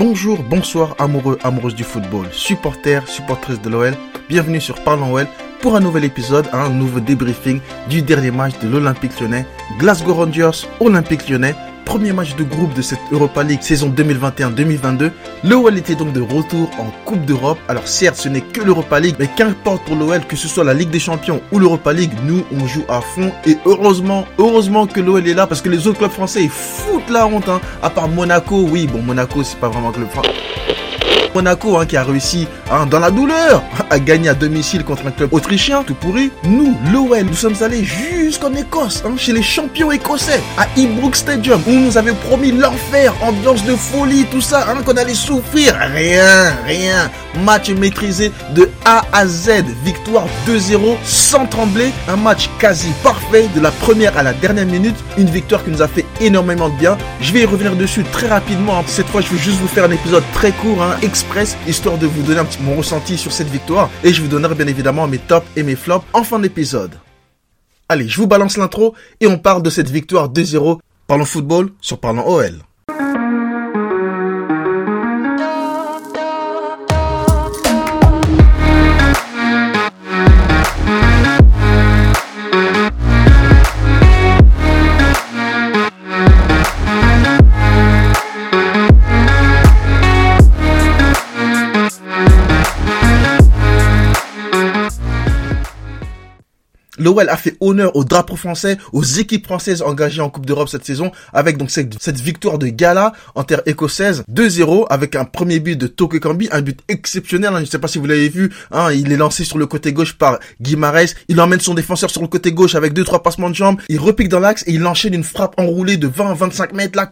Bonjour, bonsoir amoureux, amoureuses du football, supporters, supportrices de l'OL, bienvenue sur Parlons OL pour un nouvel épisode, un nouveau débriefing du dernier match de l'Olympique lyonnais, Glasgow Rangers, Olympique lyonnais, premier match de groupe de cette Europa League saison 2021-2022. L'OL était donc de retour en Coupe d'Europe. Alors certes, ce n'est que l'Europa League, mais qu'importe pour l'OL, que ce soit la Ligue des Champions ou l'Europa League, nous on joue à fond. Et heureusement, heureusement que l'OL est là parce que les autres clubs français ils foutent la honte. Hein. À part Monaco, oui, bon Monaco c'est pas vraiment un club français. Monaco hein, qui a réussi hein, dans la douleur à gagner à domicile contre un club autrichien tout pourri. Nous, l'OL, nous sommes allés jusqu'en Écosse, hein, chez les champions écossais, à Ibrook Stadium, où nous avait promis l'enfer, ambiance de folie, tout ça, hein, qu'on allait souffrir. Rien, rien. Match maîtrisé de A à Z. Victoire 2-0 sans trembler. Un match quasi parfait de la première à la dernière minute. Une victoire qui nous a fait énormément de bien. Je vais y revenir dessus très rapidement. Cette fois, je vais juste vous faire un épisode très court, hein, express, histoire de vous donner un petit mon ressenti sur cette victoire. Et je vous donnerai bien évidemment mes tops et mes flops en fin d'épisode. Allez, je vous balance l'intro et on parle de cette victoire 2-0. Parlons football sur Parlons OL. L'OL a fait honneur au drapeau français, aux équipes françaises engagées en Coupe d'Europe cette saison, avec donc cette, victoire de gala en terre écossaise, 2-0, avec un premier but de Toko Kambi, un but exceptionnel, hein, je ne sais pas si vous l'avez vu, hein, il est lancé sur le côté gauche par Guimarães, il emmène son défenseur sur le côté gauche avec deux trois passements de jambes, il repique dans l'axe et il enchaîne une frappe enroulée de 20-25 mètres là,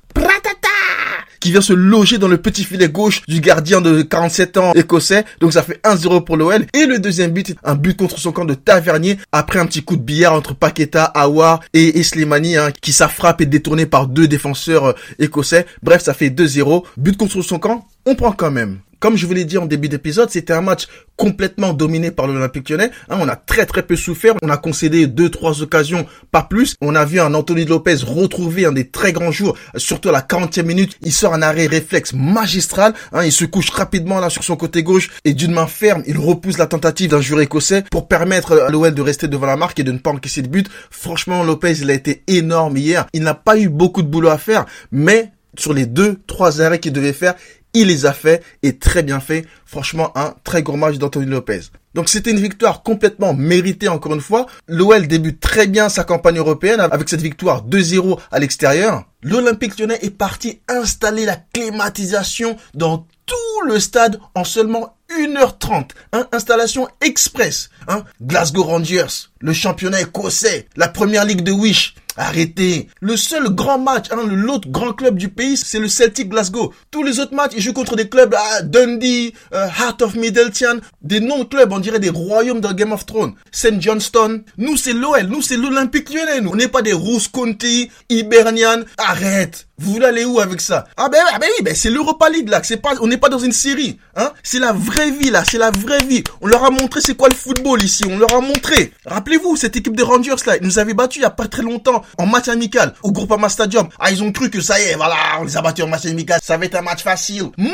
qui vient se loger dans le petit filet gauche du gardien de 47 ans écossais. Donc ça fait 1-0 pour l'OL. Et le deuxième but, un but contre son camp de Tavernier après un petit coup de billard entre Paqueta, Aouar et Slimani hein, qui s'affrappe et détourné par deux défenseurs euh, écossais. Bref, ça fait 2-0. But contre son camp, on prend quand même. Comme je vous l'ai dit en début d'épisode, c'était un match complètement dominé par l'Olympique lyonnais. Hein, on a très très peu souffert. On a concédé deux trois occasions, pas plus. On a vu un Anthony Lopez retrouver un des très grands jours, surtout à la 40e minute. Il sort un arrêt réflexe magistral. Hein, il se couche rapidement là sur son côté gauche et d'une main ferme, il repousse la tentative d'un joueur écossais pour permettre à l'OL de rester devant la marque et de ne pas encaisser de but. Franchement, Lopez, il a été énorme hier. Il n'a pas eu beaucoup de boulot à faire, mais sur les deux, trois arrêts qu'il devait faire, il les a fait et très bien fait. Franchement, un très gros match d'Anthony Lopez. Donc c'était une victoire complètement méritée encore une fois. L'OL débute très bien sa campagne européenne avec cette victoire 2-0 à l'extérieur. L'Olympique lyonnais est parti installer la climatisation dans tout le stade en seulement 1h30. Hein, installation express. Hein. Glasgow Rangers, le championnat écossais, la première ligue de Wish. Arrêtez. Le seul grand match, hein, l'autre grand club du pays, c'est le Celtic Glasgow. Tous les autres matchs, ils jouent contre des clubs, ah, Dundee, euh, Heart of Middleton, des non-clubs, on dirait des royaumes dans Game of Thrones. St. Johnston. Nous, c'est l'OL. Nous, c'est l'Olympique lyonnais, nous. On n'est pas des Rousse County, Hibernian. Arrête. Vous voulez aller où avec ça? Ah ben, ah ben oui, ben c'est l'Europa League là, c'est pas, on n'est pas dans une série, hein? C'est la vraie vie là, c'est la vraie vie. On leur a montré c'est quoi le football ici, on leur a montré. Rappelez-vous cette équipe de Rangers là, ils nous avaient battus il y a pas très longtemps en match amical au Groupama Stadium. Ah ils ont cru que ça y est, voilà, on les a battus en match amical, ça va être un match facile. Ma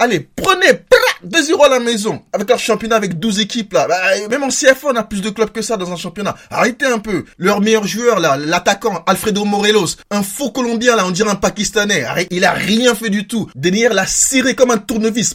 Allez, prenez 2-0 à la maison avec leur championnat avec 12 équipes là. Bah, même en CFA, on a plus de clubs que ça dans un championnat. Arrêtez un peu. Leur meilleur joueur là, l'attaquant Alfredo Morelos, un faux Colombien là, on dirait un Pakistanais. il a rien fait du tout. Denier l'a serré comme un tournevis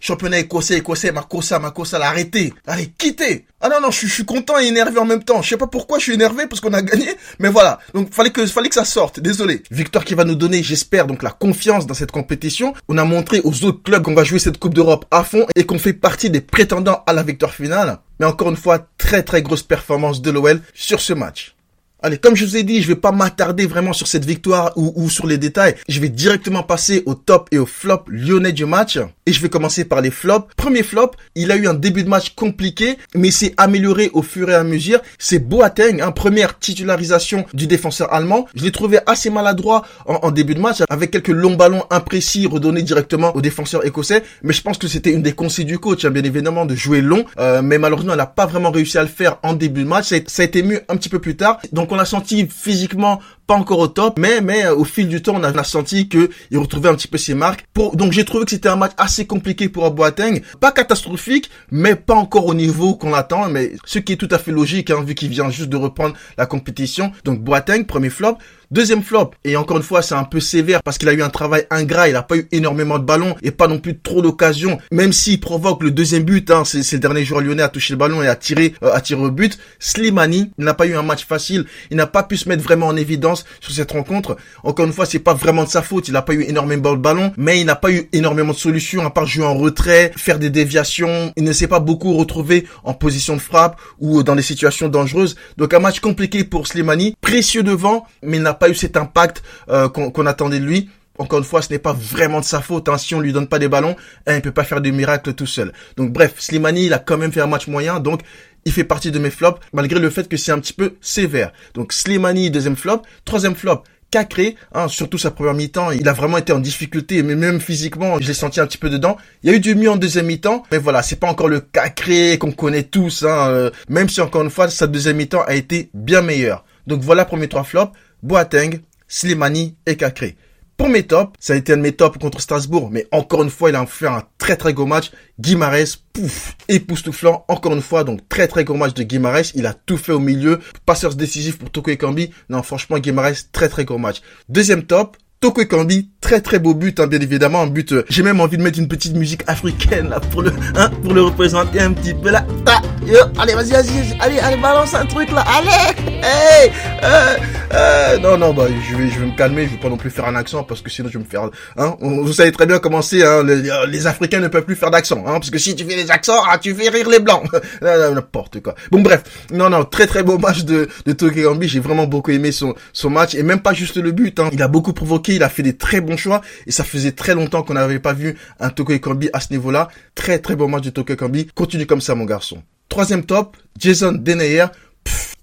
championnat écossais, écossais, Makossa, Makossa, l'arrêter. Allez, quittez. Ah non, non, je, suis content et énervé en même temps. Je sais pas pourquoi je suis énervé parce qu'on a gagné, mais voilà. Donc, fallait que, fallait que ça sorte. Désolé. Victoire qui va nous donner, j'espère, donc la confiance dans cette compétition. On a montré aux autres clubs qu'on va jouer cette Coupe d'Europe à fond et qu'on fait partie des prétendants à la victoire finale. Mais encore une fois, très très grosse performance de l'OL sur ce match. Allez, comme je vous ai dit, je vais pas m'attarder vraiment sur cette victoire ou, ou, sur les détails. Je vais directement passer au top et au flop lyonnais du match. Et je vais commencer par les flops. Premier flop, il a eu un début de match compliqué, mais s'est amélioré au fur et à mesure. C'est Boateng, hein, première titularisation du défenseur allemand. Je l'ai trouvé assez maladroit en, début de match, avec quelques longs ballons imprécis redonnés directement au défenseur écossais. Mais je pense que c'était une des consignes du coach, hein, bien évidemment, de jouer long. Euh, mais malheureusement, elle n'a pas vraiment réussi à le faire en début de match. Ça a, ça a été mieux un petit peu plus tard. Donc on a senti physiquement pas encore au top, mais mais euh, au fil du temps, on a, senti que il retrouvait un petit peu ses marques. Pour, donc j'ai trouvé que c'était un match assez compliqué pour Boateng, pas catastrophique, mais pas encore au niveau qu'on attend, mais ce qui est tout à fait logique, hein, vu qu'il vient juste de reprendre la compétition. Donc Boateng, premier flop. Deuxième flop, et encore une fois, c'est un peu sévère parce qu'il a eu un travail ingrat, il a pas eu énormément de ballons et pas non plus trop d'occasions, même s'il provoque le deuxième but, hein, c'est, le dernier joueur lyonnais à toucher le ballon et à tirer, euh, à tirer au but. Slimani n'a pas eu un match facile, il n'a pas pu se mettre vraiment en évidence sur cette rencontre. Encore une fois, c'est pas vraiment de sa faute, il n'a pas eu énormément de ballons, mais il n'a pas eu énormément de solutions à part jouer en retrait, faire des déviations, il ne s'est pas beaucoup retrouvé en position de frappe ou dans des situations dangereuses. Donc un match compliqué pour Slimani, précieux devant, mais il n'a pas eu cet impact euh, qu'on attendait de lui. Encore une fois, ce n'est pas vraiment de sa faute. Hein. Si on lui donne pas des ballons, hein, il peut pas faire des miracles tout seul. Donc bref, Slimani, il a quand même fait un match moyen. Donc il fait partie de mes flops, malgré le fait que c'est un petit peu sévère. Donc Slimani, deuxième flop. Troisième flop, Cacré, hein, surtout sa première mi-temps, il a vraiment été en difficulté, mais même physiquement, j'ai senti un petit peu dedans. Il y a eu du mieux en deuxième mi-temps, mais voilà, c'est pas encore le Cacré qu'on connaît tous, hein, euh, même si encore une fois, sa deuxième mi-temps a été bien meilleure. Donc voilà mes trois flops. Boateng, Slimani et Kakré. Pour mes tops, ça a été un de mes tops contre Strasbourg, mais encore une fois, il a fait un très très gros match. Guimarès, pouf, époustouflant, encore une fois, donc très très gros match de Guimarès. Il a tout fait au milieu. Passeur décisif pour Toko Ekambi. Non, franchement, Guimarès, très très gros match. Deuxième top, Toko Ekambi, très très beau but, hein, bien évidemment, un but. Euh, j'ai même envie de mettre une petite musique africaine là pour le, hein, pour le représenter un petit peu là. Ah, yo, allez, vas-y, vas-y, allez, allez, balance un truc là, allez, hey, euh, euh, non, non, bah, je vais, je vais me calmer, je vais pas non plus faire un accent parce que sinon je vais me faire, hein, vous savez très bien comment c'est, hein, les, Africains ne peuvent plus faire d'accent, hein, parce que si tu fais des accents, ah, tu fais rire les blancs, n'importe quoi. Bon, bref, non, non, très très beau match de, de Toko Ekambi, j'ai vraiment beaucoup aimé son, son match et même pas juste le but, hein, il a beaucoup provoqué il a fait des très bons choix et ça faisait très longtemps qu'on n'avait pas vu un Toko Ekambi à ce niveau-là. Très très bon match de Toko Ekambi. Continue comme ça mon garçon. Troisième top, Jason Denayer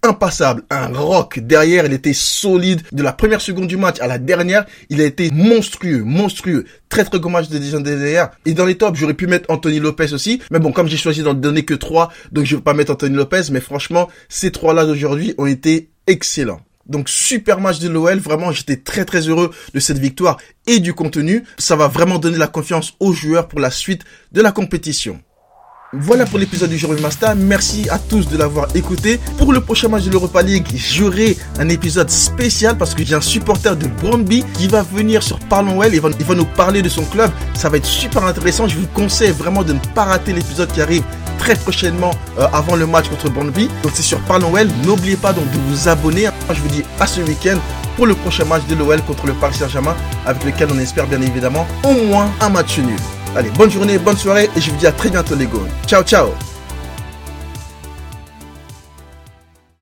impassable, un rock derrière, il était solide de la première seconde du match à la dernière, il a été monstrueux, monstrueux, très très gros match de Jason Denayer. Et dans les tops, j'aurais pu mettre Anthony Lopez aussi, mais bon, comme j'ai choisi d'en donner que trois, donc je vais pas mettre Anthony Lopez, mais franchement, ces trois-là d'aujourd'hui ont été excellents. Donc super match de l'OL, vraiment j'étais très très heureux de cette victoire et du contenu. Ça va vraiment donner la confiance aux joueurs pour la suite de la compétition. Voilà pour l'épisode du Jérémy Master. Merci à tous de l'avoir écouté. Pour le prochain match de l'Europa League, j'aurai un épisode spécial parce que j'ai un supporter de Brondby qui va venir sur Parlons Well. Il va, nous parler de son club. Ça va être super intéressant. Je vous conseille vraiment de ne pas rater l'épisode qui arrive très prochainement euh, avant le match contre Brondby. Donc c'est sur Parlons Well. N'oubliez pas donc de vous abonner. Je vous dis à ce week-end pour le prochain match de l'OL contre le Paris Saint-Germain avec lequel on espère bien évidemment au moins un match nul. Allez, bonne journée, bonne soirée et je vous dis à très bientôt les gars. Ciao, ciao